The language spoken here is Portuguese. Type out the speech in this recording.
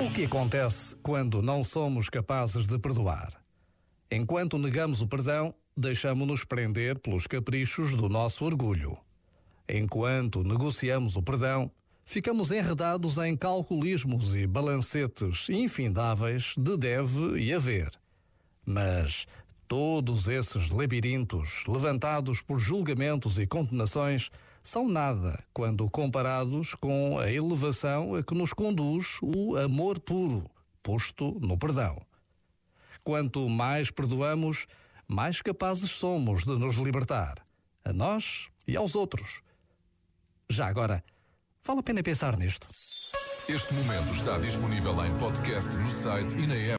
O que acontece quando não somos capazes de perdoar? Enquanto negamos o perdão, deixamos-nos prender pelos caprichos do nosso orgulho. Enquanto negociamos o perdão, ficamos enredados em calculismos e balancetes infindáveis de deve e haver. Mas todos esses labirintos, levantados por julgamentos e condenações, são nada quando comparados com a elevação a que nos conduz o amor puro, posto no perdão. Quanto mais perdoamos, mais capazes somos de nos libertar, a nós e aos outros. Já agora, vale a pena pensar nisto. Este momento está disponível em podcast no site e na app.